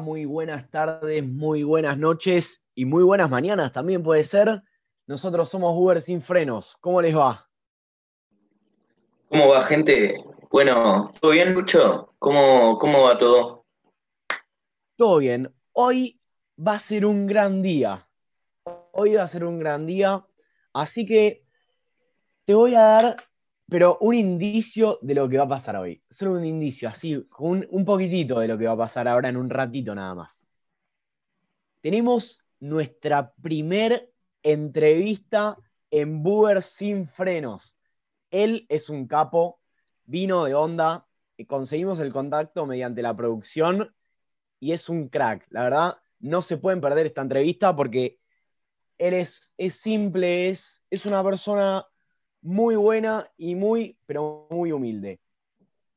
Muy buenas tardes, muy buenas noches y muy buenas mañanas también puede ser. Nosotros somos Uber sin frenos. ¿Cómo les va? ¿Cómo va, gente? Bueno, ¿todo bien, Lucho? ¿Cómo, cómo va todo? Todo bien. Hoy va a ser un gran día. Hoy va a ser un gran día. Así que te voy a dar, pero un indicio de lo que va a pasar hoy. Solo un indicio, así, un, poquitito de lo que va a pasar ahora en un ratito nada más. Tenemos nuestra primer entrevista en Buber sin frenos. Él es un capo, vino de onda, conseguimos el contacto mediante la producción y es un crack. La verdad, no se pueden perder esta entrevista porque él es, es simple, es, es una persona muy buena y muy, pero muy humilde.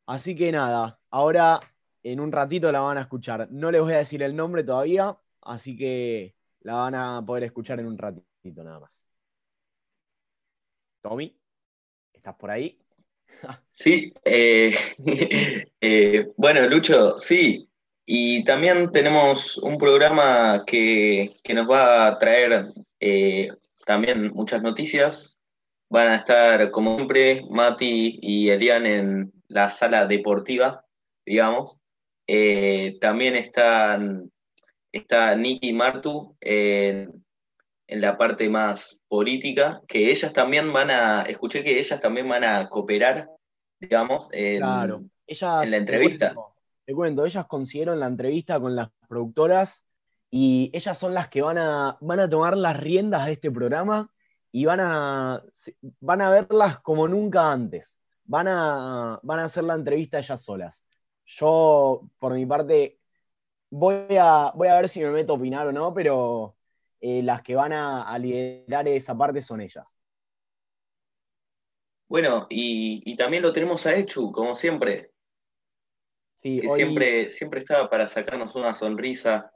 Así que nada, ahora en un ratito la van a escuchar. No les voy a decir el nombre todavía, así que la van a poder escuchar en un ratito nada más. Tommy, ¿estás por ahí? Sí, eh, eh, bueno, Lucho, sí. Y también tenemos un programa que, que nos va a traer eh, también muchas noticias. Van a estar, como siempre, Mati y Elian en la sala deportiva, digamos. también están está Nicky Martu en, en, la parte más política, que ellas también van a, escuché que ellas también van a cooperar, digamos, en, Claro, ellas, en la te entrevista. cuento, te cuento, ellas consiguieron la entrevista con las productoras y ellas son las que van a, van a tomar las riendas de este programa y van a, van a verlas como nunca antes. Van a, van a hacer la entrevista ellas solas. Yo, por mi parte, voy a, voy a ver si me meto a opinar o no, pero eh, las que van a, a liderar esa parte son ellas. Bueno, y, y también lo tenemos a Echu, como siempre, Sí, que hoy, siempre, siempre estaba para sacarnos una sonrisa.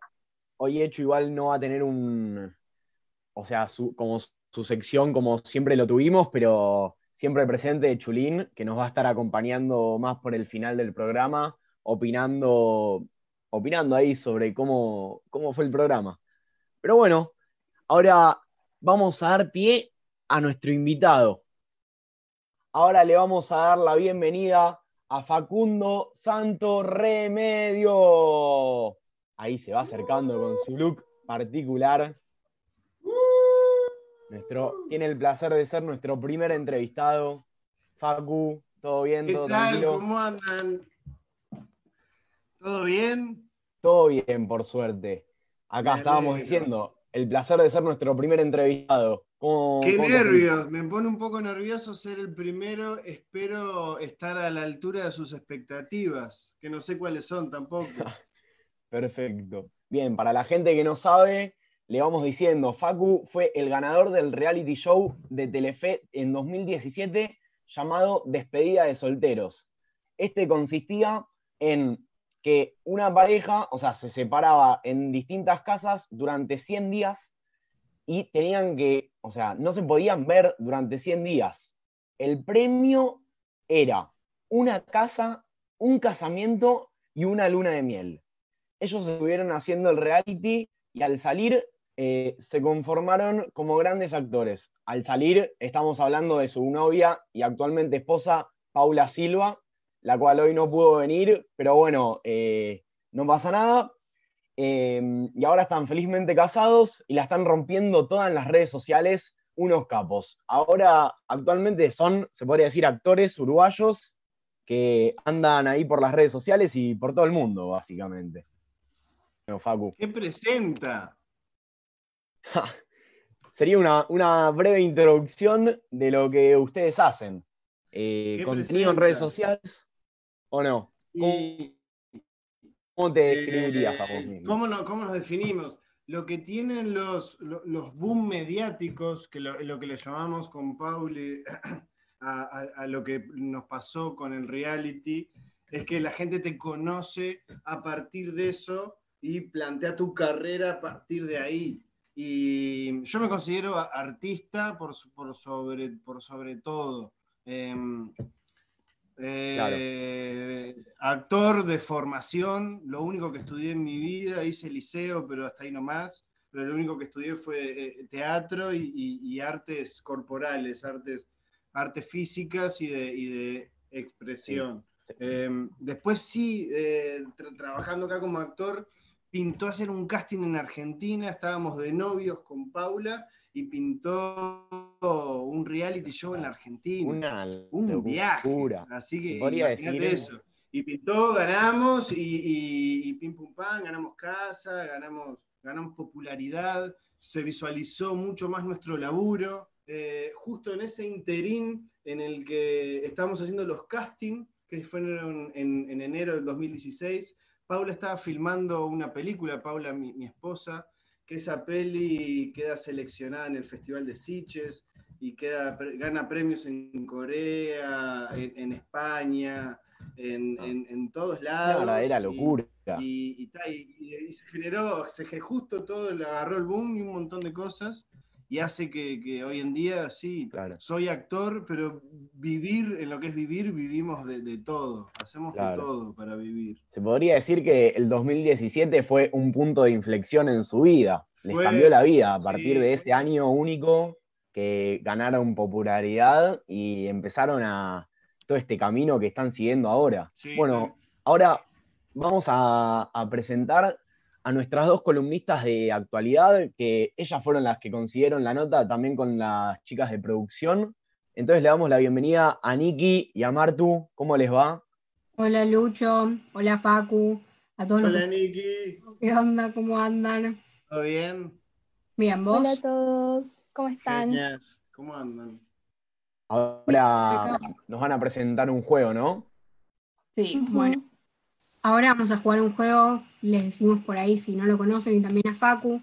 hoy Hecho igual no va a tener un, o sea, su, como su sección como siempre lo tuvimos, pero siempre presente Chulín, que nos va a estar acompañando más por el final del programa, opinando, opinando ahí sobre cómo, cómo fue el programa. Pero bueno, ahora vamos a dar pie a nuestro invitado. Ahora le vamos a dar la bienvenida a Facundo Santo Remedio. Ahí se va acercando con su look particular. Nuestro, tiene el placer de ser nuestro primer entrevistado. Facu, ¿todo bien? ¿Qué ¿Todo tal? tranquilo? ¿Cómo andan? ¿Todo bien? Todo bien, por suerte. Acá Me estábamos alegro. diciendo, el placer de ser nuestro primer entrevistado. ¿Cómo, Qué cómo nervios, me pone un poco nervioso ser el primero. Espero estar a la altura de sus expectativas, que no sé cuáles son tampoco. Perfecto. Bien, para la gente que no sabe, le vamos diciendo, Facu fue el ganador del reality show de Telefe en 2017 llamado Despedida de Solteros. Este consistía en que una pareja, o sea, se separaba en distintas casas durante 100 días y tenían que, o sea, no se podían ver durante 100 días. El premio era una casa, un casamiento y una luna de miel ellos estuvieron haciendo el reality y al salir eh, se conformaron como grandes actores. Al salir estamos hablando de su novia y actualmente esposa, Paula Silva, la cual hoy no pudo venir, pero bueno, eh, no pasa nada. Eh, y ahora están felizmente casados y la están rompiendo todas en las redes sociales, unos capos. Ahora actualmente son, se podría decir, actores uruguayos que andan ahí por las redes sociales y por todo el mundo, básicamente. Bueno, Facu. ¿Qué presenta? Sería una, una breve introducción de lo que ustedes hacen. Eh, ¿Qué ¿Contenido en redes sociales o no? ¿Cómo, te describirías a vos eh, mismo? ¿cómo, no- ¿Cómo nos definimos? Lo que tienen los, lo- los boom mediáticos, que lo, lo que le llamamos con Pauli a, a- a lo que nos pasó con el reality, es que la gente te conoce a partir de eso y plantea tu carrera a partir de ahí. Y yo me considero artista por, por, sobre, por sobre todo. Em, eh, actor de formación, lo único que estudié en mi vida, hice liceo, pero hasta ahí nomás, pero lo único que estudié fue eh, teatro y, artes corporales, artes, artes físicas y de, expresión. Em, después sí, eh, trabajando acá como actor, pintó hacer un casting en Argentina, estábamos de novios con Paula y pintó un reality show en la Argentina. un viaje. Así que imagínate eso. Y pintó, ganamos y, y, pim pum pam, ganamos casa, ganamos, ganamos popularidad, se visualizó mucho más nuestro laburo. Eh, justo en ese interín en el que estamos haciendo los castings, que fueron en, en enero del 2016, Paula estaba filmando una película, Paula, mi, esposa, que esa peli queda seleccionada en el Festival de Sitges y queda, gana premios en Corea, en, España, en, en, todos lados. Una era locura. Y, y, se generó, se, justo todo, agarró el boom y un montón de cosas y hace que, hoy en día sí, soy actor, pero vivir en lo que es vivir, vivimos de, todo, hacemos de todo para vivir. Se podría decir que el 2017 fue un punto de inflexión en su vida, les cambió la vida a partir de ese año único que ganaron popularidad y empezaron a todo este camino que están siguiendo ahora. bueno, ahora vamos a, a presentar a nuestras dos columnistas de actualidad, que ellas fueron las que consiguieron la nota también con las chicas de producción. Entonces le damos la bienvenida a Niki y a Martu. ¿Cómo les va? Hola Lucho, hola Facu, a todos Hola Niki. ¿Qué onda? ¿Cómo andan? ¿Todo bien? Bien, ¿vos? Hola a todos, ¿cómo están? ¿Cómo andan? Ahora nos van a presentar un juego, ¿no? Sí, bueno. Ahora vamos a jugar un juego, les decimos por ahí si no lo conocen y también a Facu.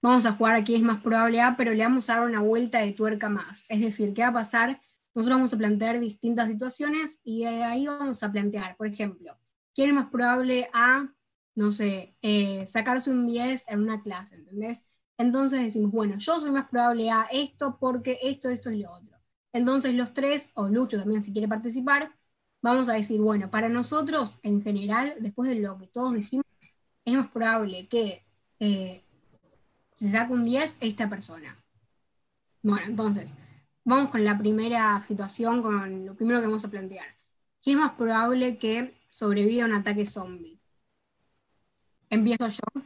Vamos a jugar aquí es más probable A, pero le vamos a dar una vuelta de tuerca más. Es decir, ¿qué va a pasar? Nosotros vamos a plantear distintas situaciones y ahí vamos a plantear, por ejemplo, ¿quién es más probable a, no sé, eh, sacarse un 10 en una clase? ¿Entendés? Entonces decimos, bueno, yo soy más probable a esto porque esto, esto es lo otro. Entonces los tres, o Lucho también si quiere participar, vamos a decir, bueno, para nosotros en general, después de lo que todos dijimos, es más probable que eh, se saque un 10 esta persona. Bueno, entonces, vamos con la primera situación, con lo primero que vamos a plantear. ¿Qué es más probable que sobreviva a un ataque zombie? Empiezo yo.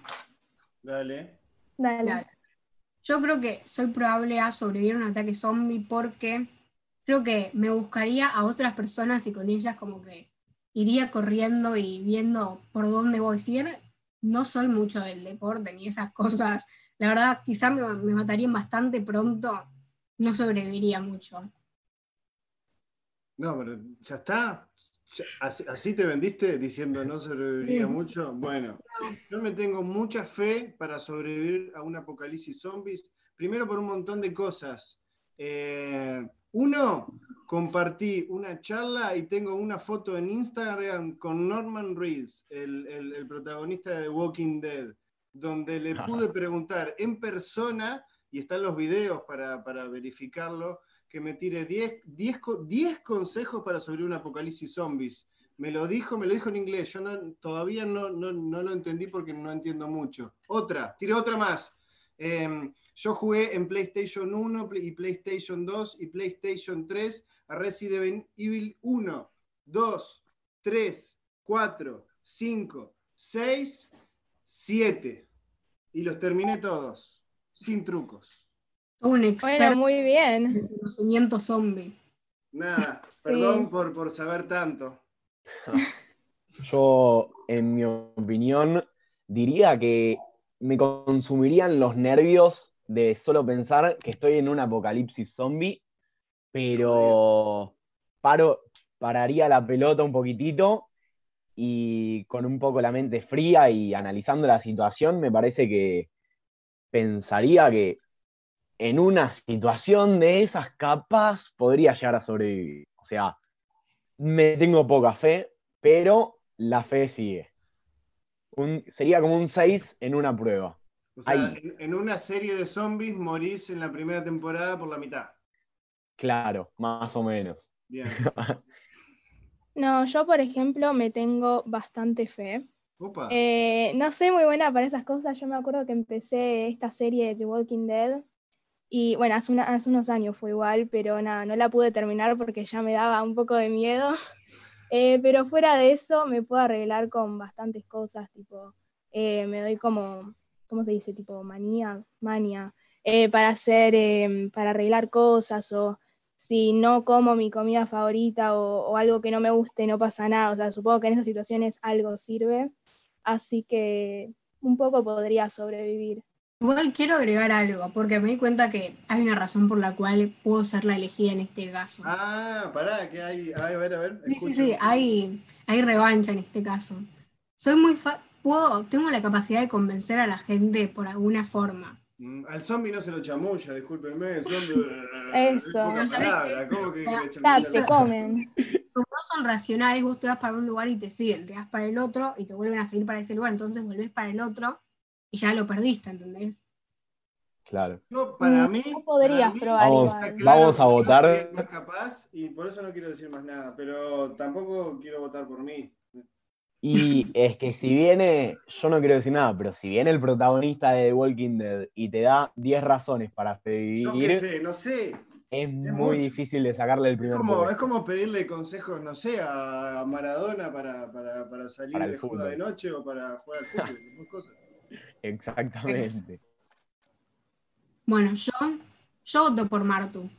Dale. Dale. Yo creo que soy probable a sobrevivir a un ataque zombie porque creo que me buscaría a otras personas y con ellas como que iría corriendo y viendo por dónde voy. Si bien no soy mucho del deporte ni esas cosas, la verdad quizás me, matarían bastante pronto, no sobreviviría mucho. No, pero ya está. así, te vendiste diciendo no sobreviviría mucho. Bueno, yo me tengo mucha fe para sobrevivir a un apocalipsis zombies. Primero por un montón de cosas. Eh, uno, compartí una charla y tengo una foto en Instagram con Norman Reedus, el, protagonista de The Walking Dead, donde le pude preguntar en persona, y están los videos para, verificarlo, que me tire 10 consejos para sobrevivir un apocalipsis zombies. Me lo dijo, me lo dijo en inglés, yo todavía no, no, no, lo entendí porque no entiendo mucho. Otra, tire otra más. Em, yo jugué en PlayStation 1 y PlayStation 2 y PlayStation 3 a Resident Evil 1, 2, 3, 4, 5, 6, 7. Y los terminé todos, sin trucos. Un experto muy bien. en conocimiento zombie. Nada, perdón por, por saber tanto. Yo, en mi opinión, diría que me consumirían los nervios de solo pensar que estoy en un apocalipsis zombie, pero paro, pararía la pelota un poquitito y con un poco la mente fría y analizando la situación, me parece que pensaría que en una situación de esas capas podría llegar a sobrevivir. O sea, me tengo poca fe, pero la fe sigue sería como un 6 en una prueba. O sea, en, una serie de zombies morís en la primera temporada por la mitad. Claro, más o menos. Bien. No, yo por ejemplo me tengo bastante fe. Opa. Eh, no soy muy buena para esas cosas. Yo me acuerdo que empecé esta serie de The Walking Dead y bueno, hace, una- hace unos años fue igual, pero nada, no la pude terminar porque ya me daba un poco de miedo. Eh, pero fuera de eso me puedo arreglar con bastantes cosas, tipo, eh, me doy como, ¿cómo se dice? Tipo manía, mania, eh, para hacer, em, para arreglar cosas o si no como mi comida favorita o, o algo que no me guste, no pasa nada. O sea, supongo que en esas situaciones algo sirve, así que un poco podría sobrevivir. Igual quiero agregar algo, porque me di cuenta que hay una razón por la cual puedo ser la elegida en este caso. Ah, pará, que hay. A ver, a ver. Sí, sí, escucho. sí, hay, hay revancha en este caso. Soy muy fa- puedo, tengo la capacidad de convencer a la gente por alguna forma. Mm, Al zombie no se lo chamulla, discúlpenme. Zombie. Eso. Es poca Pero ¿sabés palabra, ¿Cómo que, chamulla te la- comen. Como no son racionales, vos te vas para un lugar y te siguen, te vas para el otro y te vuelven a seguir para ese lugar, entonces volvés para el otro y ya lo perdiste, ¿entendés? Claro. Yo, para Mm, mí. no podrías mí, probar Vamos, está igual. claro vamos a votar. más capaz y por eso no quiero decir más nada, pero tampoco quiero votar por mí. Y es que si viene, yo no quiero decir nada, pero si viene el protagonista de The Walking Dead y te da 10 razones para Yo sobrevivir, qué sé, no sé. es muy mucho. difícil de sacarle el Es primer como, es como pedirle consejos, no sé, a Maradona para, para, para salir Para de de noche o para jugar al fútbol, cosas. Exactamente. Bueno, yo, yo voto por Martu.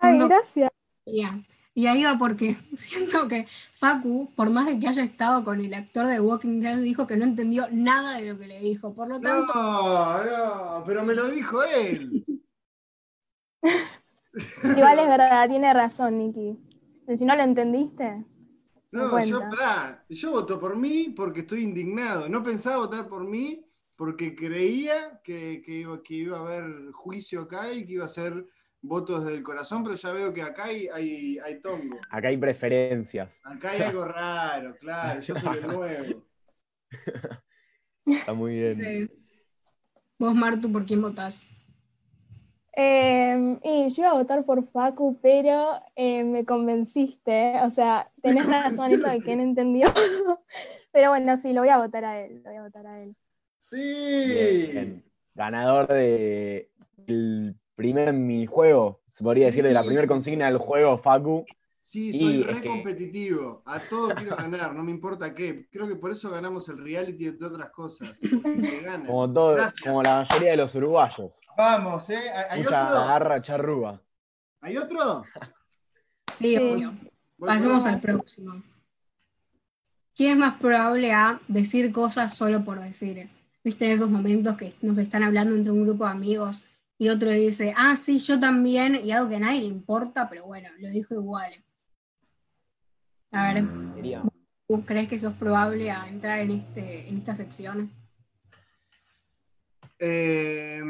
Ay, Siento- gracias. Y ahí va porque siento que Facu, por más de que haya estado con el actor de Walking Dead, dijo que no entendió nada de lo que le dijo. Por lo tanto, No, no, pero me lo dijo él. Igual es verdad, tiene razón, Nicky. Si no lo entendiste, No, yo, pará, yo voto por mí porque estoy indignado. No pensaba votar por mí porque creía que, que iba, que iba a haber juicio acá y que iba a ser votos del corazón, pero ya veo que acá hay, hay, hay tongo. Acá hay preferencias. Acá hay algo raro, claro, yo soy el nuevo. Está muy bien. sí. vos, Martu, ¿por quién votás? Eh, y yo iba a votar por Facu, pero eh, me convenciste. O sea, tenés razón eso de que no entendió. pero bueno, sí, lo voy a votar a él. Lo voy a votar a él. Sí. Bien. Ganador de el primer minijuego, se podría decir, de la primera consigna del juego, Facu. Sí, Y soy es re que- competitivo. A todo quiero ganar, no me importa qué. Creo que por eso ganamos el reality entre otras cosas. Como, todo, como la mayoría de los uruguayos. Vamos, ¿eh? ¿Hay Mucha otro? garra charrúa. ¿Hay otro? Sí, Sí. obvio. Pasemos al próximo. ¿Quién es más probable a decir cosas solo por decir? ¿Viste esos momentos que nos están hablando entre un grupo de amigos y otro dice, ah, sí, yo también, y algo que a nadie le importa, pero bueno, lo dijo igual. A ver. ¿tú crees que sos probable a entrar en, este, en esta sección? Eh,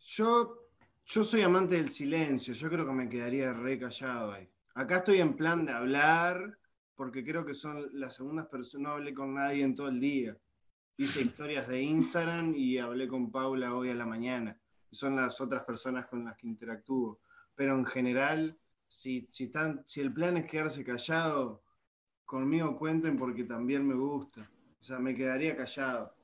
yo, yo soy amante del silencio. Yo creo que me quedaría re callado ahí. Acá estoy en plan de hablar, porque creo que son las segundas personas. No hablé con nadie en todo el día. Hice historias de Instagram y hablé con Paula hoy a la mañana. Son las otras personas con las que interactúo. Pero en general, si, si, están, si el plan es quedarse callado, conmigo cuenten porque también me gusta. O sea, me quedaría callado.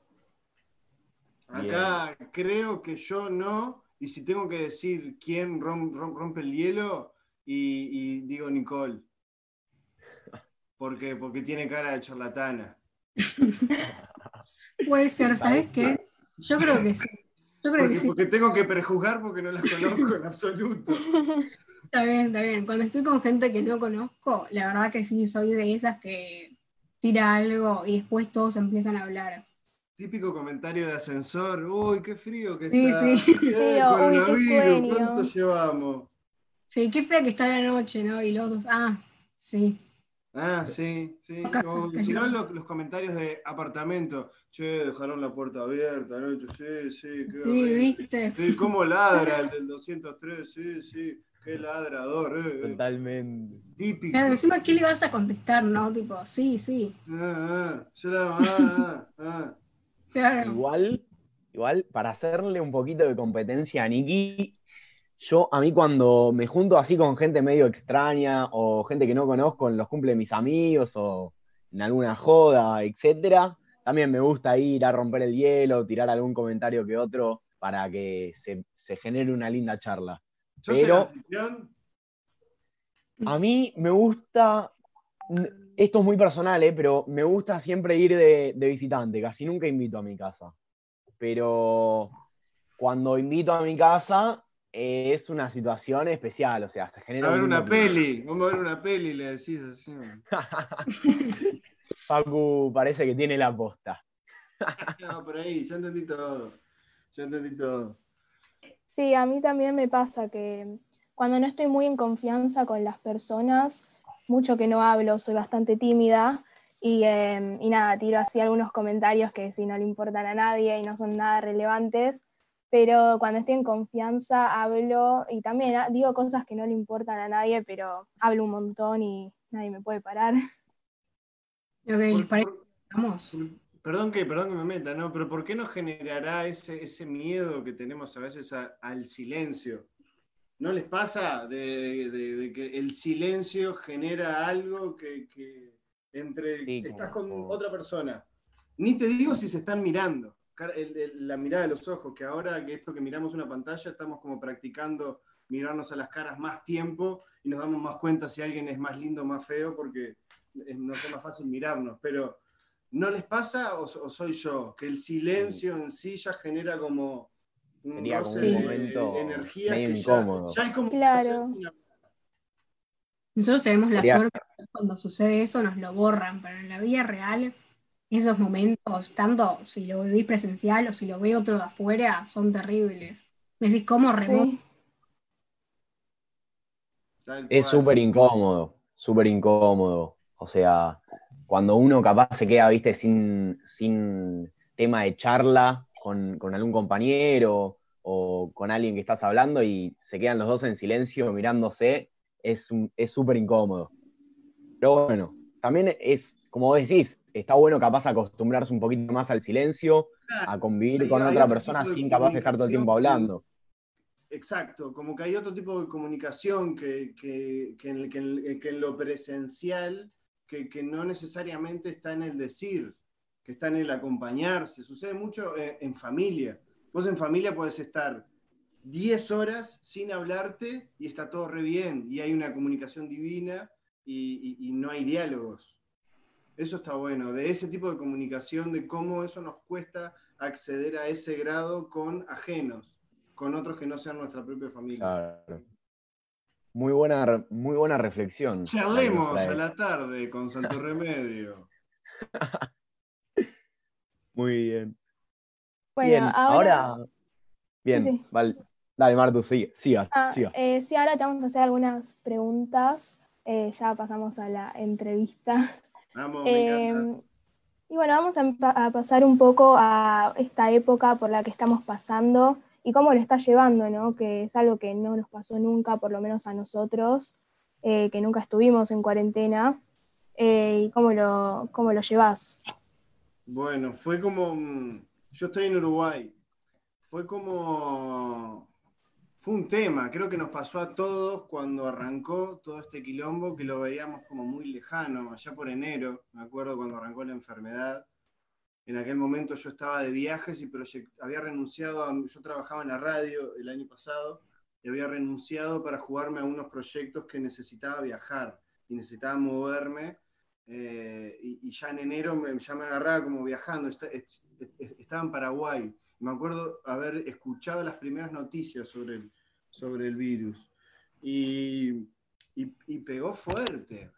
Acá creo que yo no, y si tengo que decir quién rom- rom- rompe el hielo, y, y digo Nicole. Porque, porque tiene cara de charlatana. Puede ser, ¿sabes qué? Yo creo que sí. Yo creo Porque, que sí. porque tengo que prejuzgar porque no las conozco en absoluto. Está bien, está bien. Cuando estoy con gente que no conozco, la verdad que sí, soy de esas que tira algo y después todos empiezan a hablar. Típico comentario de ascensor. Uy, qué frío que Sí, está. sí. Sí, uy, qué coronavirus, sueño. ¿cuánto llevamos? Sí, qué fea que está la noche, ¿no? Y los dos, ah, sí. Ah, sí, sí. O si no, los, los comentarios de apartamento. Che, dejaron la puerta abierta anoche. Sí, sí, qué Sí, horrible. viste. Sí, cómo ladra el del 203. Sí, sí, qué ladrador. Eh, eh. Totalmente. Típico. Claro, encima, ¿qué le vas a contestar, no? Tipo, sí, sí. Ah, ah, yo la- ah, ah, ah. Claro. Igual, igual, para hacerle un poquito de competencia a Nikki, yo a mí cuando me junto así con gente medio extraña o gente que no conozco en los cumples de mis amigos o en alguna joda, etcétera, también me gusta ir a romper el hielo, tirar algún comentario que otro para que se, genere una linda charla. Pero a mí me gusta, esto es muy personal, ¿eh? pero me gusta siempre ir de, visitante, casi nunca invito a mi casa. Pero cuando invito a mi casa es una situación especial, o sea, se genera... A ver una peli, vamos a ver una peli, le decís así. Facu parece que tiene la posta. no, por ahí, ya entendí todo. Ya entendí todo. Sí, a mí también me pasa que cuando no estoy muy en confianza con las personas, mucho que no hablo, soy bastante tímida y, em, y nada, tiro así algunos comentarios que si no le importan a nadie y no son nada relevantes, pero cuando estoy en confianza hablo y también ah, digo cosas que no le importan a nadie, pero hablo un montón y nadie me puede parar. Perdón que, perdón que me meta, ¿no? Pero ¿por qué no generará ese, ese miedo que tenemos a veces al silencio? ¿No les pasa de, que el silencio genera algo que, entre estás con otra persona? Ni te digo si se están mirando, la mirada de los ojos, que ahora que esto que miramos una pantalla estamos como practicando mirarnos a las caras más tiempo y nos damos más cuenta si alguien es más lindo o más feo porque no es más fácil mirarnos, pero ¿no les pasa o, soy yo? Que el silencio en sí ya genera como un Sería momento energía que incómodo. Ya, como claro. Nosotros tenemos la suerte cuando sucede eso nos lo borran, pero en la vida real esos momentos, tanto si lo vivís presencial o si lo ve otro de afuera, son terribles. Decís, ¿cómo remoto? Es súper incómodo, súper incómodo. O sea, cuando uno capaz se queda, viste, sin, sin tema de charla con, algún compañero o con alguien que estás hablando y se quedan los dos en silencio mirándose, es súper incómodo. Pero bueno, también es, como decís, está bueno capaz acostumbrarse un poquito más al silencio, a convivir con otra persona sin capaz de estar todo el tiempo hablando. Exacto, como que hay otro tipo de comunicación que, en, lo presencial que, no necesariamente está en el decir, que está en el acompañarse. Sucede mucho eh, en, familia. Vos en familia podés estar 10 horas sin hablarte y está todo re bien y hay una comunicación divina y, no hay diálogos. Eso está bueno, de ese tipo de comunicación, de cómo eso nos cuesta acceder a ese grado con ajenos, con otros que no sean nuestra propia familia. Muy buena, muy buena reflexión. Charlemos a la tarde con Santo Remedio. Muy bien. bien, ahora... Bien, vale. Dale, Martu, sigue, siga, ah, eh, sí, ahora te vamos a hacer algunas preguntas. Eh, ya pasamos a la entrevista. Vamos, em, y bueno, vamos a, pasar un poco a esta época por la que estamos pasando y cómo lo está llevando, ¿no? Que es algo que no nos pasó nunca, por lo menos a nosotros, eh, que nunca estuvimos en cuarentena. Eh, ¿Y cómo lo, cómo lo llevas? Bueno, fue como. Mm, yo estoy en Uruguay. Fue como. Fue un tema, creo que nos pasó a todos cuando arrancó todo este quilombo, que lo veíamos como muy lejano, allá por enero, me acuerdo cuando arrancó la enfermedad en aquel momento yo estaba de viajes y había renunciado, a, yo trabajaba en la radio el año pasado y había renunciado para jugarme a unos proyectos que necesitaba viajar y necesitaba moverme. Eh, y, ya en enero me, ya me agarraba como viajando, estaba en Paraguay. Me acuerdo haber escuchado las primeras noticias sobre el, sobre el virus. Y, y pegó fuerte.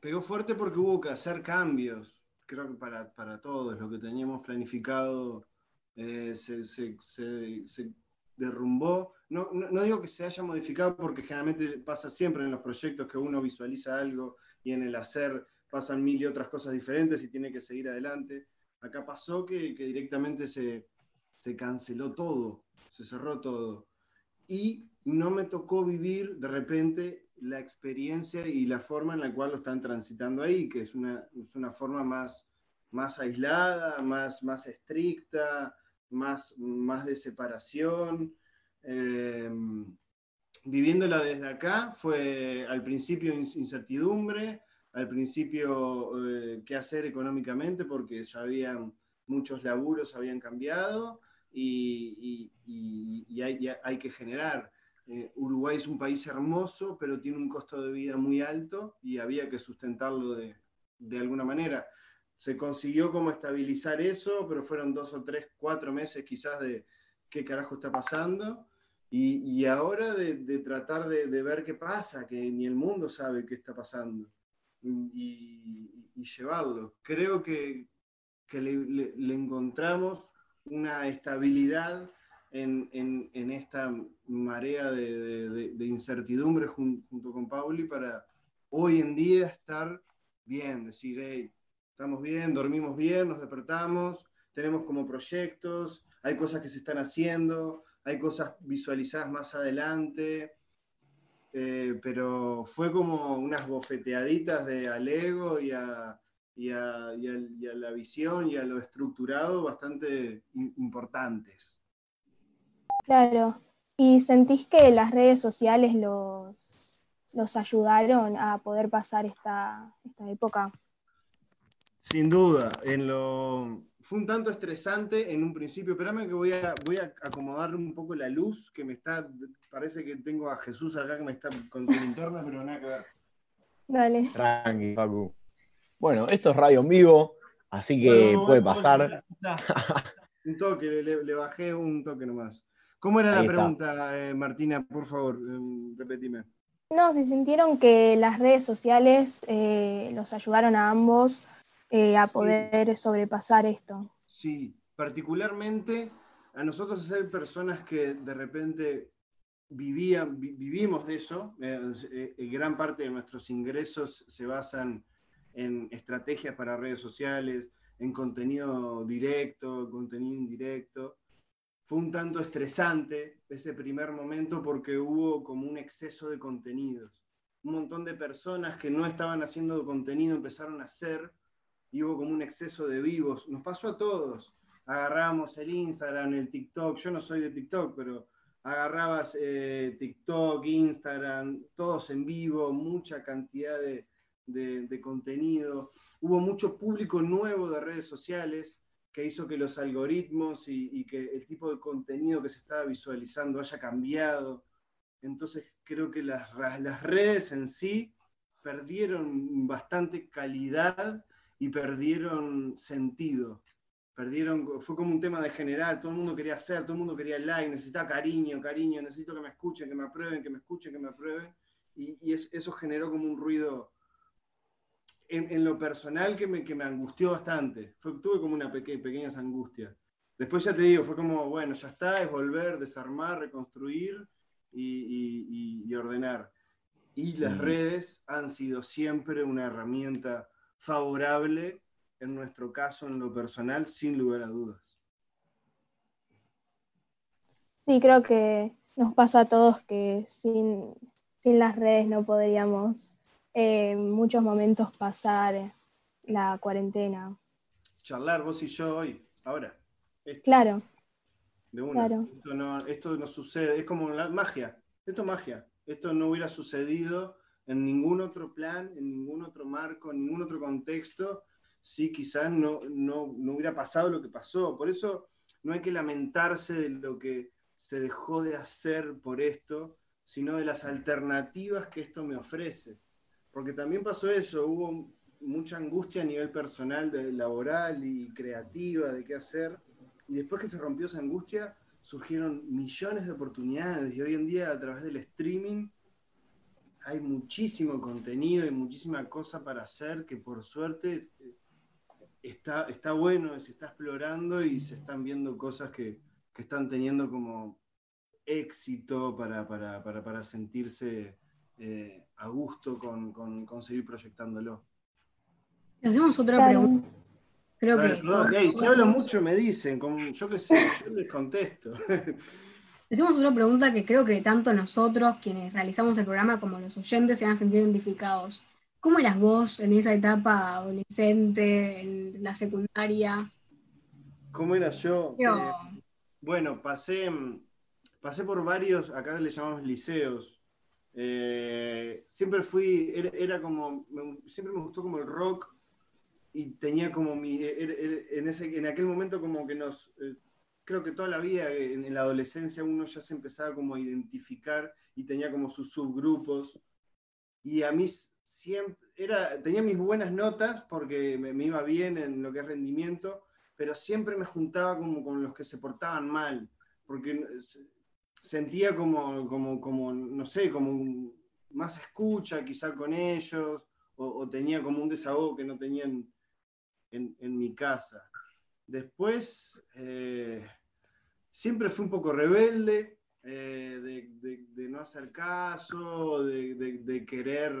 Pegó fuerte porque hubo que hacer cambios creo que para, para todos, lo que teníamos planificado eh, se, se, se, derrumbó. No, no, digo que se haya modificado porque generalmente pasa siempre en los proyectos que uno visualiza algo y en el hacer pasan mil y otras cosas diferentes y tiene que seguir adelante. Acá pasó que, que directamente se, se canceló todo, se cerró todo. Y no me tocó vivir de repente la experiencia y la forma en la cual lo están transitando ahí, que es una, es una forma más, más aislada, más, más estricta, más, más de separación. Eh, viviéndola desde acá fue al principio incertidumbre, al principio eh, qué hacer económicamente porque ya habían muchos laburos, habían cambiado y, hay, que generar. Eh, Uruguay es un país hermoso, pero tiene un costo de vida muy alto y había que sustentarlo de, de alguna manera. Se consiguió como estabilizar eso, pero fueron dos o tres, cuatro meses quizás de qué carajo está pasando. Y, ahora de, tratar de, ver qué pasa, que ni el mundo sabe qué está pasando, y, llevarlo. Creo que, le, encontramos una estabilidad en, esta marea de, incertidumbre junto con Pauli para hoy en día estar bien, decir, hey, estamos bien, dormimos bien, nos despertamos, tenemos como proyectos, hay cosas que se están haciendo, hay cosas visualizadas más adelante, eh, pero fue como unas bofeteaditas de al ego y a, y, a, la visión y a lo estructurado bastante importantes. Claro, ¿y sentís que las redes sociales los, los ayudaron a poder pasar esta, esta época? Sin duda, en lo, fue un tanto estresante en un principio. Espérame que voy a, voy a acomodar un poco la luz, que me está, parece que tengo a Jesús acá que me está con su linterna, pero nada que ver. Dale. Tranqui, Pacu. Bueno, esto es radio en vivo, así que puede pasar. un toque, le, bajé un toque nomás. ¿Cómo era la pregunta, eh, Martina? Por favor, em, repetime. No, si sintieron que las redes sociales eh, los ayudaron a ambos eh, a poder sobrepasar esto. Sí, particularmente a nosotros ser personas que de repente vivían, vivimos de eso, eh, eh, gran parte de nuestros ingresos se basan en estrategias para redes sociales, en contenido directo, contenido indirecto. Fue un tanto estresante ese primer momento porque hubo como un exceso de contenidos. Un montón de personas que no estaban haciendo contenido empezaron a hacer y hubo como un exceso de vivos. Nos pasó a todos. Agarramos el Instagram, el TikTok. Yo no soy de TikTok, pero agarrabas eh, TikTok, Instagram, todos en vivo, mucha cantidad de, contenido. Hubo mucho público nuevo de redes sociales que hizo que los algoritmos y, que el tipo de contenido que se estaba visualizando haya cambiado. Entonces creo que las, las redes en sí perdieron bastante calidad y perdieron sentido. Perdieron, fue como un tema de general, todo el mundo quería hacer, todo el mundo quería like, necesitaba cariño, cariño, necesito que me escuchen, que me aprueben, que me escuchen, que me aprueben. Y, eso generó como un ruido en, lo personal que me, que me, angustió bastante. Fue, tuve como una pequeña pequeñas angustias. Después ya te digo, fue como, bueno, ya está, es volver, desarmar, reconstruir y, y ordenar. Y las mm. redes han sido siempre una herramienta favorable en nuestro caso, en lo personal, sin lugar a dudas. Sí, creo que nos pasa a todos que sin, las redes no podríamos eh, en muchos momentos pasar la cuarentena. Charlar vos y yo hoy, ahora. Claro. De una. Esto, no, esto no sucede, es como la magia. Esto es magia. Esto no hubiera sucedido en ningún otro plan, en ningún otro marco, en ningún otro contexto, si quizás no, no, hubiera pasado lo que pasó. Por eso no hay que lamentarse de lo que se dejó de hacer por esto, sino de las alternativas que esto me ofrece. Porque también pasó eso, hubo mucha angustia a nivel personal, laboral y creativa de qué hacer, y después que se rompió esa angustia, surgieron millones de oportunidades, y hoy en día a través del streaming hay muchísimo contenido y muchísima cosa para hacer que por suerte está, está bueno, se está explorando y se están viendo cosas que, están teniendo como éxito para, sentirse eh, a gusto con, seguir proyectándolo. Hacemos otra pregunta. Creo que. si hablo mucho me dicen, yo qué sé, yo les contesto. Hacemos una pregunta que creo que tanto nosotros, quienes realizamos el programa, como los oyentes se van a sentir identificados. ¿Cómo eras vos en esa etapa adolescente, en la secundaria? ¿Cómo era yo? Eh, bueno, pasé, pasé por varios, acá le llamamos liceos. Eh, siempre fui, era, como, siempre me gustó como el rock y tenía como mi, en, ese, en aquel momento como que nos, eh, creo que toda la vida, en, la adolescencia uno ya se empezaba como a identificar y tenía como sus subgrupos. Y a mí siempre, era, tenía mis buenas notas porque me, me iba bien en lo que es rendimiento, pero siempre me juntaba como con los que se portaban mal, porque sentía como, como, como no sé, como más escucha quizá con ellos, o, tenía como un desahogo que no tenían en, mi casa. Después, eh, siempre fui un poco rebelde, eh, de, no hacer caso, de, querer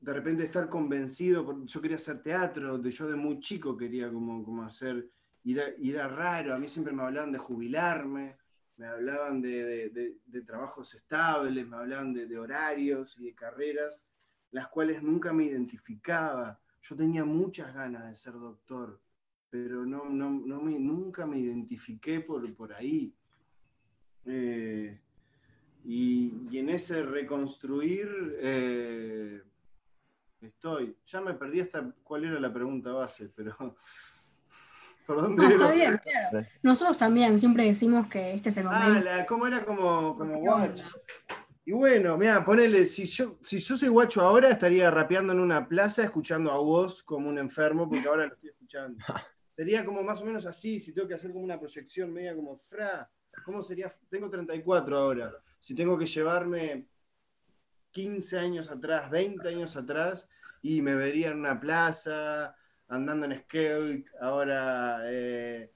de repente estar convencido, yo quería hacer teatro, de, yo de muy chico quería como, como hacer, y era, raro, a mí siempre me hablaban de jubilarme, me hablaban de, trabajos estables, me hablaban de, horarios y de carreras, las cuales nunca me identificaba. Yo tenía muchas ganas de ser doctor, pero no, no, me, nunca me identifiqué por, por ahí. Eh, y, en ese reconstruir eh, estoy. Ya me perdí hasta cuál era la pregunta base, pero ¿Por dónde no, está bien, claro. Nosotros también siempre decimos que este es el ah, momento. Ah, ¿cómo era como, como guacho? Y bueno, mira, ponele, si yo, si yo soy guacho ahora, estaría rapeando en una plaza escuchando a vos como un enfermo, porque ahora lo estoy escuchando. Sería como más o menos así, si tengo que hacer como una proyección media como fra. ¿Cómo sería? Tengo 34 ahora. Si tengo que llevarme 15 años atrás, 20 años atrás, y me vería en una plaza, andando en skate, ahora eh,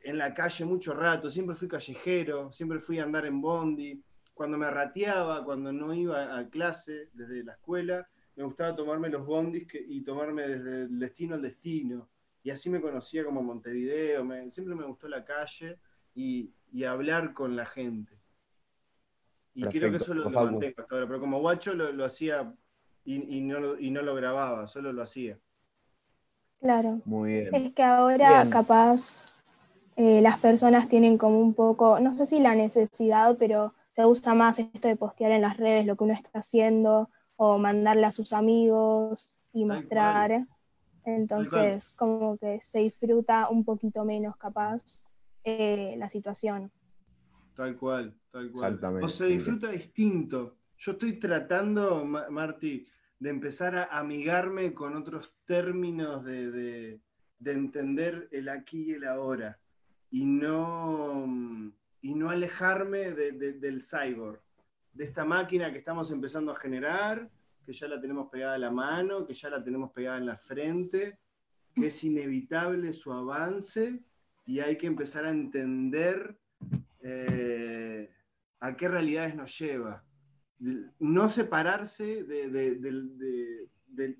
en la calle mucho rato, siempre fui callejero, siempre fui a andar en bondi. Cuando me rateaba, cuando no iba a clase desde la escuela, me gustaba tomarme los bondis y tomarme desde el destino al destino. Y así me conocía como Montevideo, siempre me gustó la calle y, hablar con la gente. Y creo que eso lo, mantengo hasta ahora, pero como guacho lo, hacía y, no, y no lo grababa, solo lo hacía. Claro. Muy bien. Es que ahora capaz eh, las personas tienen como un poco, no sé si la necesidad, pero se usa más esto de postear en las redes lo que uno está haciendo o mandarle a sus amigos y mostrar. Entonces, como que se disfruta un poquito menos capaz eh, la situación. Tal cual, tal cual. O se disfruta distinto. Yo estoy tratando, Marti, de empezar a amigarme con otros términos de, entender el aquí y el ahora y no, y no alejarme del cyborg, de esta máquina que estamos empezando a generar, que ya la tenemos pegada a la mano, que ya la tenemos pegada en la frente, que es inevitable su avance y hay que empezar a entender eh, a qué realidades nos lleva no separarse de,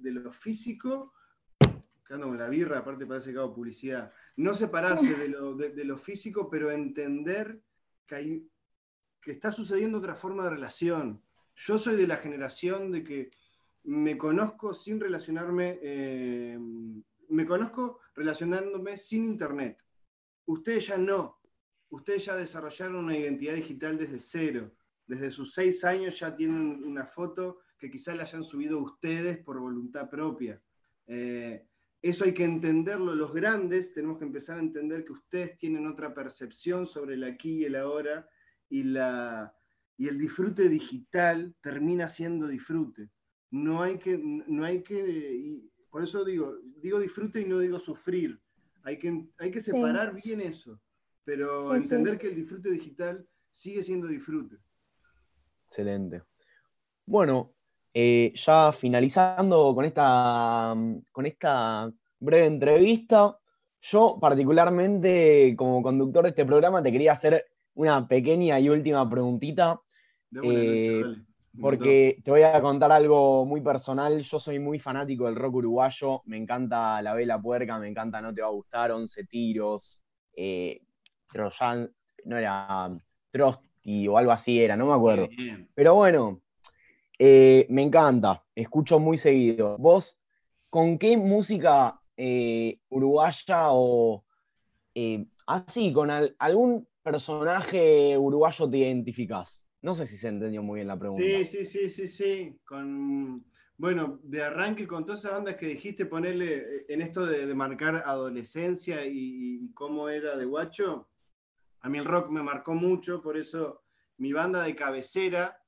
lo físico, quedando la birra, aparte parece que hago publicidad, no separarse de lo, físico, pero entender que, hay, que está sucediendo otra forma de relación. Yo soy de la generación de que me conozco sin relacionarme, eh, me conozco relacionándome sin internet. Ustedes ya no. Ustedes ya desarrollaron una identidad digital desde cero desde sus seis años ya tienen una foto que quizá la hayan subido ustedes por voluntad propia. Eh, eso hay que entenderlo. Los grandes tenemos que empezar a entender que ustedes tienen otra percepción sobre el aquí y el ahora y, la, y el disfrute digital termina siendo disfrute. No hay que, no hay que por eso digo, digo disfrute y no digo sufrir. Hay que, hay que separar bien eso, pero entender que el disfrute digital sigue siendo disfrute. Excelente. Bueno, eh, ya finalizando con esta, con esta breve entrevista, yo particularmente como conductor de este programa te quería hacer una pequeña y última preguntita. Eh, porque te voy a contar algo muy personal. Yo soy muy fanático del rock uruguayo. Me encanta La Vela Puerca, me encanta No Te Va a Gustar, Once Tiros, eh, Troyan, no era Trost, o algo así era, no me acuerdo. Pero bueno, eh, me encanta, escucho muy seguido. ¿Vos con qué música eh, uruguaya o así, con algún personaje uruguayo te identificás? No sé si se entendió muy bien la pregunta. Sí, sí, sí, sí, sí. Bueno, de arranque con todas esas bandas que dijiste, ponerle eh, en esto de, marcar adolescencia y, cómo era de guacho, a mí el rock me marcó mucho, por eso mi banda de cabecera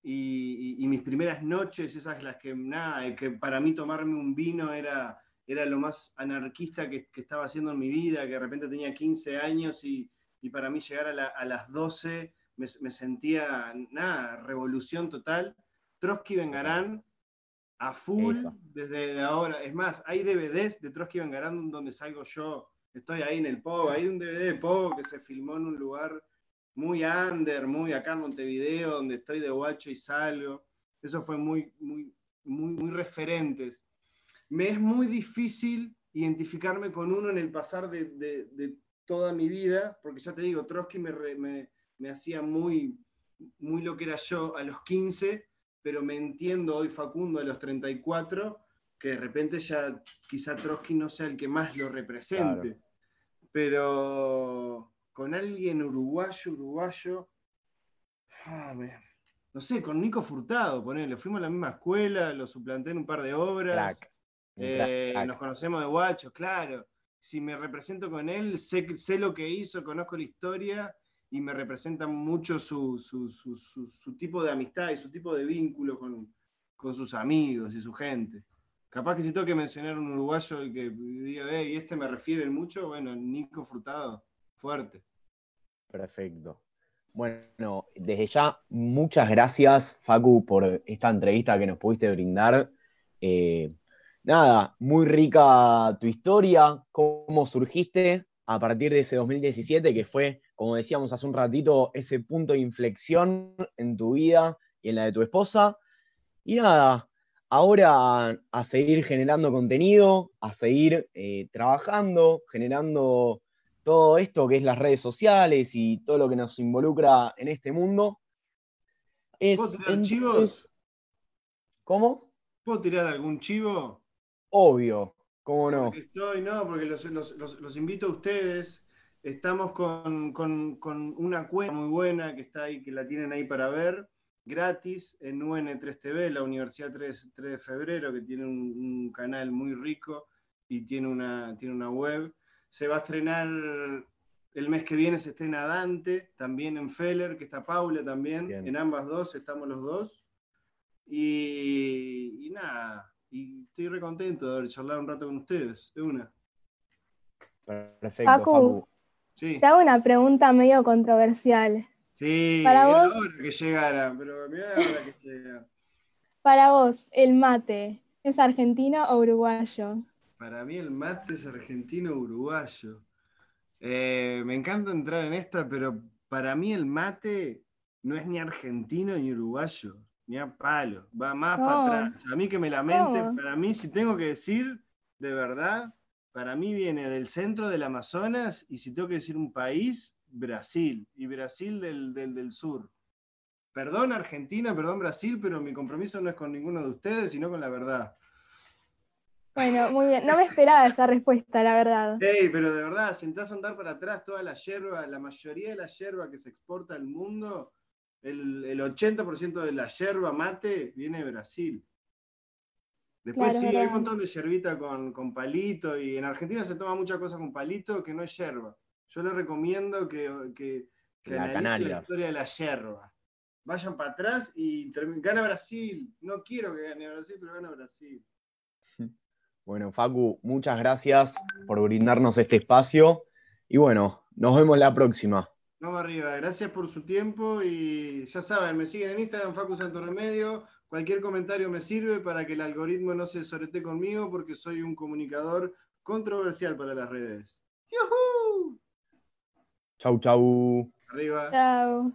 y, mis primeras noches, esas las que, nada, que para mí tomarme un vino era, era lo más anarquista que, estaba haciendo en mi vida, que de repente tenía 15 años y, para mí llegar a, a las 12 me, sentía, nada, revolución total. Trotsky Vengarán a full desde ahora. Es más, hay DVDs de Trotsky Vengarán donde salgo yo. Estoy ahí en el Pogo. Hay un DVD de Pogo que se filmó en un lugar muy under, muy acá en Montevideo, donde estoy de guacho y salgo. Eso fue muy, muy, muy, muy referentes. Me es muy difícil identificarme con uno en el pasar de, de, toda mi vida, porque ya te digo, Trotsky me, me, me hacía muy, muy lo que era yo a los 15, pero me entiendo hoy Facundo a los 34, que de repente ya quizá Trotsky no sea el que más lo represente. Pero con alguien uruguayo, uruguayo, ah, no sé, con Nico Furtado, ponele, fuimos a la misma escuela, lo suplanté en un par de obras, eh, nos conocemos de guachos, claro. Si me represento con él, sé, sé lo que hizo, conozco la historia y me representa mucho su, tipo de amistad y su tipo de vínculo con, sus amigos y su gente. Capaz que si tengo que mencionar un uruguayo y que diga, y este me refiere mucho, bueno, Nico Frutado, fuerte. Perfecto. Bueno, desde ya, muchas gracias, Facu, por esta entrevista que nos pudiste brindar. Eh, nada, muy rica tu historia, cómo surgiste a partir de ese 2017, que fue como decíamos hace un ratito, ese punto de inflexión en tu vida y en la de tu esposa. Y nada, ahora a seguir generando contenido, a seguir eh, trabajando, generando todo esto que es las redes sociales y todo lo que nos involucra en este mundo. ¿Puedo tirar chivos? ¿Cómo? ¿Puedo tirar algún chivo? Obvio, ¿cómo no? Porque estoy, no, porque los invito a ustedes Estamos con, una cuenta muy buena que está ahí, que la tienen ahí para ver, gratis en UN3TV, la Universidad 3, de Febrero, que tiene un, canal muy rico y tiene una, tiene una web. Se va a estrenar el mes que viene, se estrena Dante, también en Feller, que está Paula también. En ambas dos estamos los dos. Y, nada, y estoy re contento de haber charlado un rato con ustedes, de una. Perfecto, te hago una pregunta medio controversial. Sí, para vos, que llegara, pero mira la hora que llega. Para vos, ¿el mate es argentino o uruguayo? Para mí el mate es argentino o uruguayo. Eh, me encanta entrar en esta, pero para mí el mate no es ni argentino ni uruguayo, ni a palo, va más para atrás. A mí que me lamente, para mí si tengo que decir de verdad, para mí viene del centro del Amazonas y si tengo que decir un país, Brasil, y Brasil del, sur. Perdón Argentina, perdón Brasil, pero mi compromiso no es con ninguno de ustedes, sino con la verdad. Bueno, muy bien. No me esperaba esa respuesta, la verdad. Hey, pero de verdad, sentás a andar para atrás toda la yerba, la mayoría de la yerba que se exporta al mundo, el, el 80% de la yerba mate viene de Brasil. Después sí, hay un montón de yerbita con, palito y en Argentina se toma mucha cosa con palito que no es yerba. Yo les recomiendo que, que, la analicen la historia de la yerba. Vayan para atrás y gana Brasil. No quiero que gane Brasil, pero gana Brasil. Bueno, Facu, muchas gracias por brindarnos este espacio y bueno, nos vemos la próxima. Vamos arriba, gracias por su tiempo y ya saben, me siguen en Instagram, Facu Santo Remedio. Cualquier comentario me sirve para que el algoritmo no se sorete conmigo porque soy un comunicador controversial para las redes. ¡Yuhu! Chau, chau. Arriba. Chau.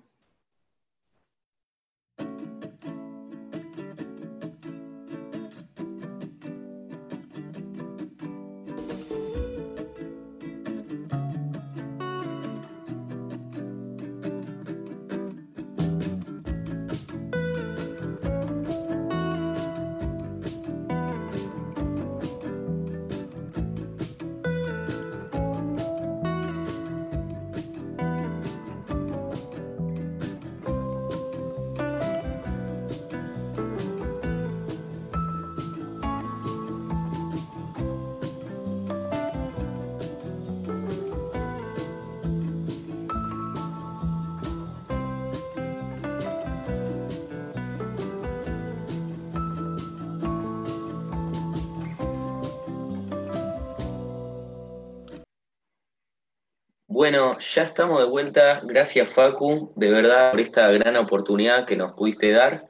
Bueno, ya estamos de vuelta. Gracias, Facu, de verdad, por esta gran oportunidad que nos pudiste dar.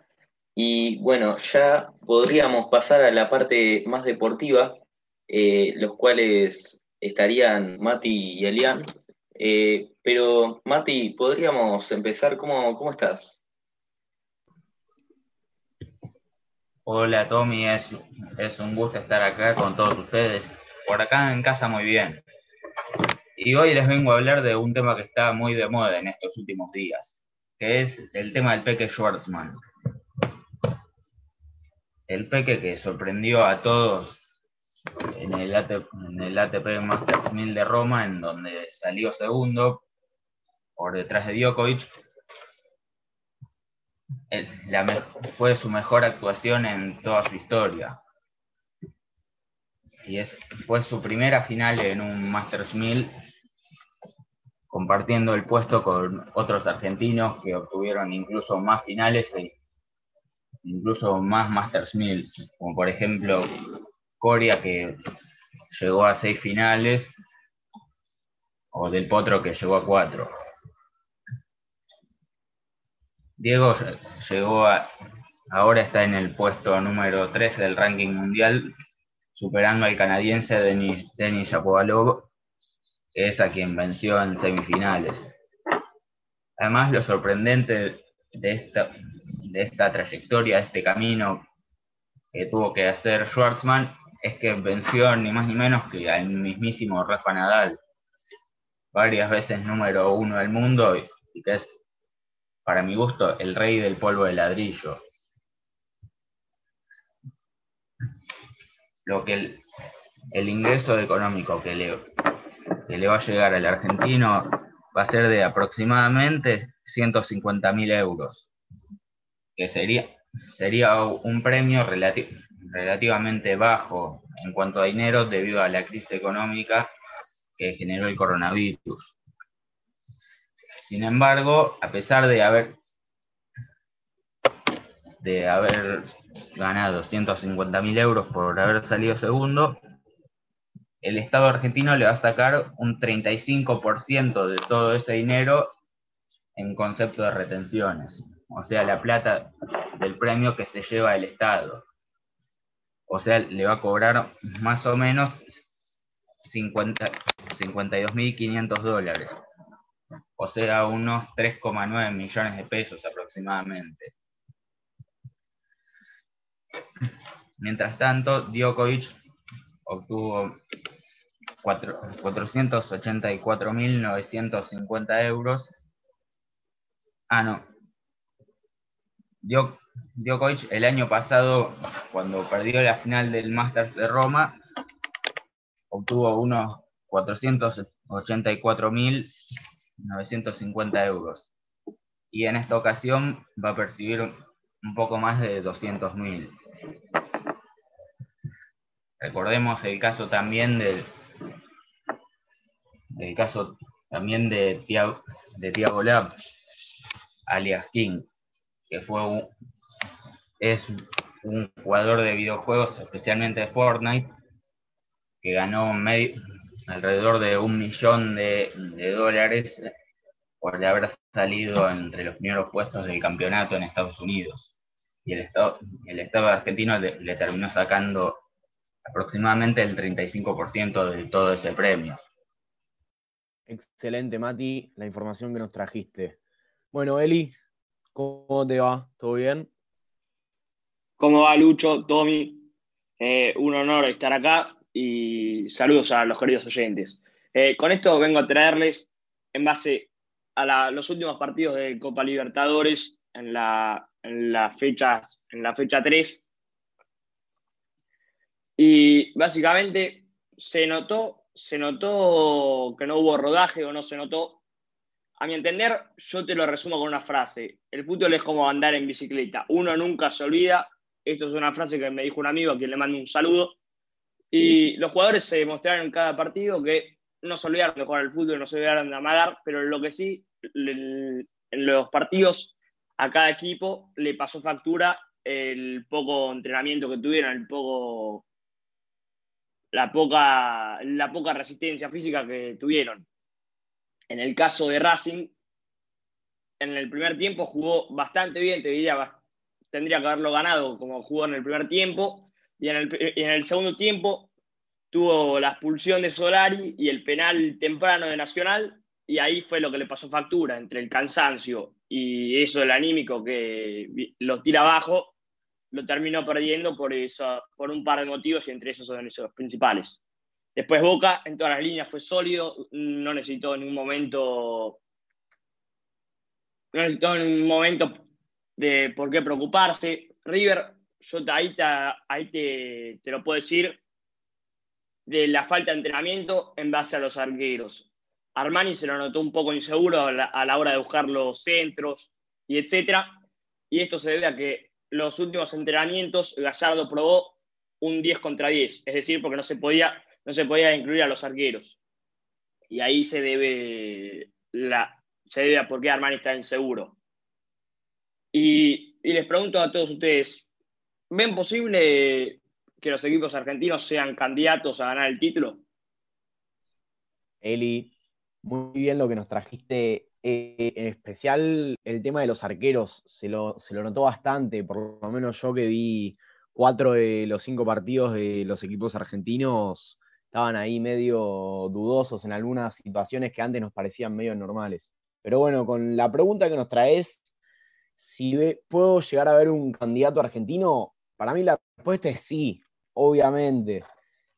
Y bueno, ya podríamos pasar a la parte más deportiva, eh, los cuales estarían Mati y Elian. Eh, pero, Mati, podríamos empezar. ¿Cómo, cómo estás? Hola, Tommy. Es, es un gusto estar acá con todos ustedes. Por acá en casa, muy bien. Y hoy les vengo a hablar de un tema que está muy de moda en estos últimos días, que es el tema del Peque Schwarzman. El Peque que sorprendió a todos en el, ATP, Masters 1000 de Roma, en donde salió segundo por detrás de Djokovic. fue su mejor actuación en toda su historia. Y es, fue su primera final en un Masters 1000 compartiendo el puesto con otros argentinos que obtuvieron incluso más finales e incluso más Masters 1000, como por ejemplo Coria que llegó a seis finales o Del Potro que llegó a cuatro. Diego llegó a, ahora está en el puesto número 13 del ranking mundial, superando al canadiense Denis, Denis es a quien venció en semifinales. Además, lo sorprendente de esta, de esta trayectoria, de este camino que tuvo que hacer Schwartzman, es que venció ni más ni menos que al mismísimo Rafa Nadal, varias veces número uno del mundo y que es, para mi gusto, el rey del polvo de ladrillo. Lo que el, el ingreso económico que le que le va a llegar al argentino va a ser de aproximadamente 150 mil euros, que sería, sería un premio relativamente bajo en cuanto a dinero debido a la crisis económica que generó el coronavirus. Sin embargo, a pesar de haber, de haber ganado 150 mil euros por haber salido segundo, el Estado argentino le va a sacar un 35% de todo ese dinero en concepto de retenciones, o sea, la plata del premio que se lleva el Estado. O sea, le va a cobrar más o menos 52.500 dólares, o sea, unos 3,9 millones de pesos aproximadamente. Mientras tanto, Djokovic obtuvo 484.950 euros. Ah, no. Djokovic el año pasado, cuando perdió la final del Masters de Roma, obtuvo unos 484.950 euros. Y en esta ocasión va a percibir un poco más de 200.000. Recordemos el caso también del, el caso también de Tiago, de Lab, alias King, que fue un, es un jugador de videojuegos, especialmente de Fortnite, que ganó alrededor de un millón de, dólares por haber salido entre los primeros puestos del campeonato en Estados Unidos. Y el Estado, el estado argentino le terminó sacando aproximadamente el 35% de todo ese premio. Excelente, Mati, la información que nos trajiste. Bueno, Eli, ¿cómo te va? ¿Todo bien? ¿Cómo va, Lucho, Tommy? Eh, un honor estar acá y saludos a los queridos oyentes. Eh, con esto vengo a traerles, en base a los últimos partidos de Copa Libertadores, en la, en, fechas, en la fecha 3, y básicamente se notó, se notó que no hubo rodaje o no se notó. A mi entender, yo te lo resumo con una frase. El fútbol es como andar en bicicleta. Uno nunca se olvida. Esto es una frase que me dijo un amigo a quien le mando un saludo. Y los jugadores se demostraron en cada partido que no se olvidaron de jugar al fútbol, no se olvidaron de amagar, pero lo que sí, en los partidos a cada equipo le pasó factura el poco entrenamiento que tuvieron, el poco la poca, la poca resistencia física que tuvieron. En el caso de Racing, en el primer tiempo jugó bastante bien, te tendría que haberlo ganado como jugó en el primer tiempo, y en el, en el segundo tiempo tuvo la expulsión de Solari y el penal temprano de Nacional, y ahí fue lo que le pasó factura, entre el cansancio y eso, el anímico que lo tira abajo, lo terminó perdiendo por, eso, por un par de motivos y entre esos son esos principales. Después Boca en todas las líneas fue sólido, no necesitó en un momento no necesitó en un momento de por qué preocuparse. River, yo ahí, te, ahí te, te lo puedo decir, de la falta de entrenamiento en base a los arqueros. Armani se lo notó un poco inseguro a la, hora de buscar los centros y etcétera. Y esto se debe a que los últimos entrenamientos Gallardo probó un 10 contra 10, es decir, porque no se podía, no se podía incluir a los arqueros. Y ahí se debe, la, se debe a por qué Armani está inseguro. Y, y les pregunto a todos ustedes, ¿ven posible que los equipos argentinos sean candidatos a ganar el título? Eli, muy bien lo que nos trajiste. Eh, en especial el tema de los arqueros, se lo, se lo notó bastante, por lo menos yo que vi cuatro de los cinco partidos de los equipos argentinos, estaban ahí medio dudosos en algunas situaciones que antes nos parecían medio normales. Pero bueno, con la pregunta que nos traes, si puedo llegar a ver un candidato argentino, para mí la respuesta es sí, obviamente.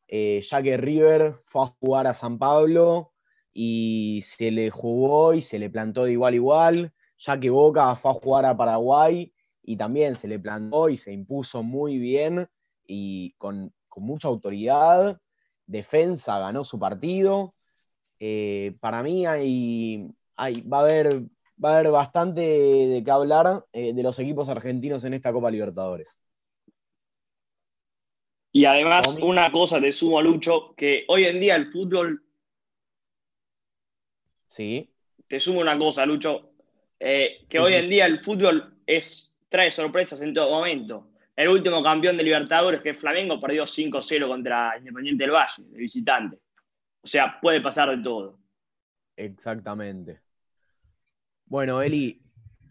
Eh, ya que River fue a jugar a San Pablo y se le jugó y se le plantó de igual a igual, ya que Boca fue a jugar a Paraguay y también se le plantó y se impuso muy bien y con, mucha autoridad, defensa ganó su partido. Eh, para mí hay, va, a haber, va a haber bastante de qué hablar eh, de los equipos argentinos en esta Copa Libertadores. Y además, una cosa te sumo, Lucho, que hoy en día el fútbol Sí. Te sumo una cosa, Lucho, eh, que hoy en día el fútbol es, trae sorpresas en todo momento. El último campeón de Libertadores, que es Flamengo, perdió 5-0 contra Independiente del Valle, de visitante. O sea, puede pasar de todo. Exactamente. Bueno, Eli,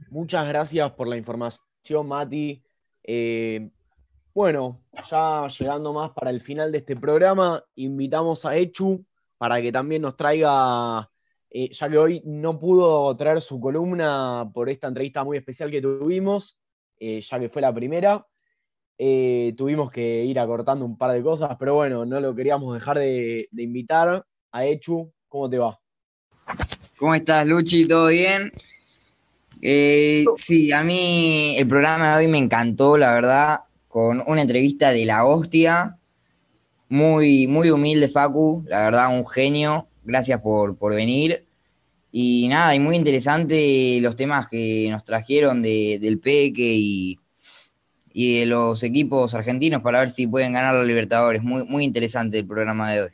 muchas gracias por la información, Mati. Eh, bueno, ya llegando más para el final de este programa, invitamos a Echu para que también nos traiga eh, ya que hoy no pudo traer su columna por esta entrevista muy especial que tuvimos, eh, ya que fue la primera. Eh, tuvimos que ir acortando un par de cosas, pero bueno, no lo queríamos dejar de, invitar. A Echu, ¿cómo te va? ¿Cómo estás, Luchi? ¿Todo bien? sí, a mí el programa de hoy me encantó, la verdad, con una entrevista de la hostia. Muy, muy humilde, Facu, la verdad, un genio gracias por, venir. Y nada, y muy interesante los temas que nos trajeron del Peque y, y de los equipos argentinos para ver si pueden ganar los Libertadores. Muy, muy interesante el programa de hoy.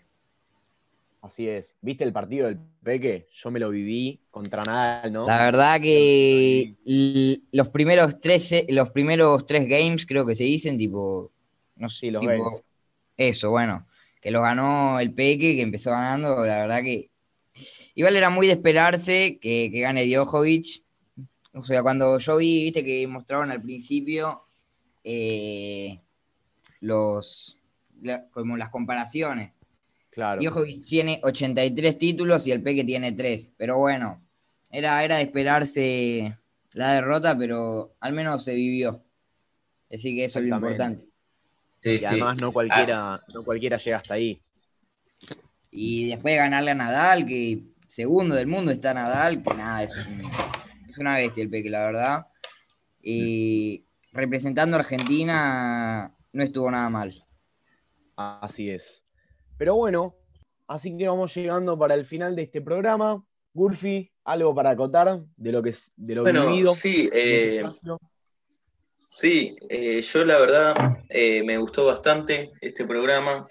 Así es. ¿Viste el partido del Peque? Yo me lo viví contra nada, ¿no? La verdad que los primeros tres, los primeros tres games creo que se dicen, tipo. No sé, los tipo, Eso, bueno que lo ganó el Peque, que empezó ganando, la verdad que igual era muy de esperarse que, gane Djokovic. O sea, cuando yo vi, viste que mostraron al principio eh, los como las comparaciones. Claro. Djokovic tiene 83 títulos y el Peque tiene 3. Pero bueno, era, era de esperarse la derrota, pero al menos se vivió. Así que eso es lo importante y además no cualquiera, no cualquiera llega hasta ahí. Y después de ganarle a Nadal, que segundo del mundo está Nadal, que nada, es, una bestia el Peque, la verdad. Y representando a Argentina no estuvo nada mal. Así es. Pero bueno, así que vamos llegando para el final de este programa. Gurfi, algo para acotar de lo que de lo bueno, vivido. Sí, eh, Sí, eh, yo la verdad eh, me gustó bastante este programa.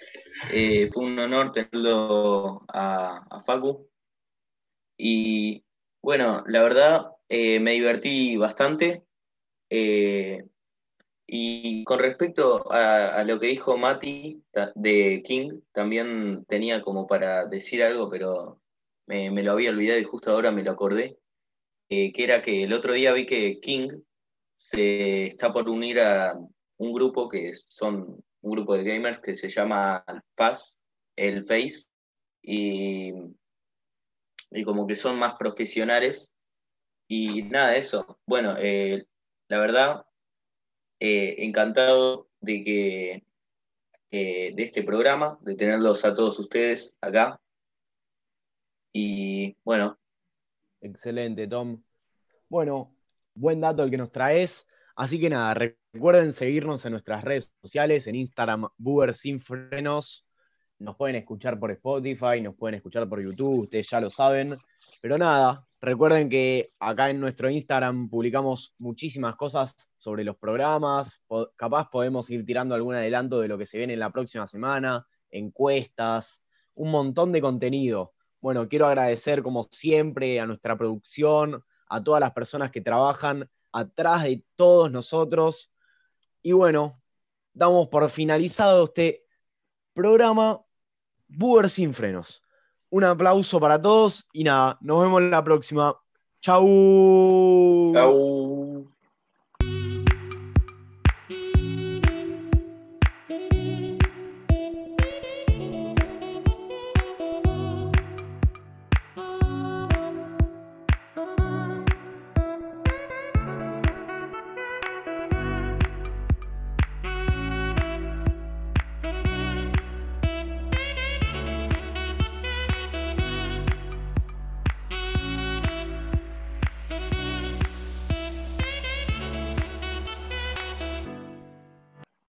Eh, fue un honor tenerlo a, Facu. Y bueno, la verdad me divertí bastante. y con respecto a, lo que dijo Mati de King, también tenía como para decir algo, pero me, lo había olvidado y justo ahora me lo acordé, que era que el otro día vi que King se está por unir a un grupo que son un grupo de gamers que se llama Paz, el Face, y, y como que son más profesionales. Y nada, eso. Bueno, eh, la verdad, eh, encantado de que de este programa, de tenerlos a todos ustedes acá. Y bueno. Excelente, Tom. Bueno, buen dato el que nos traes. Así que nada, recuerden seguirnos en nuestras redes sociales, en Instagram, Booger Sin Frenos. Nos pueden escuchar por Spotify, nos pueden escuchar por YouTube, ustedes ya lo saben. Pero nada, recuerden que acá en nuestro Instagram publicamos muchísimas cosas sobre los programas. Capaz podemos ir tirando algún adelanto de lo que se viene en la próxima semana, encuestas, un montón de contenido. Bueno, quiero agradecer como siempre a nuestra producción, a todas las personas que trabajan atrás de todos nosotros. Y bueno, damos por finalizado este programa Booger sin frenos. Un aplauso para todos y nada, nos vemos la próxima. Chau. Chau.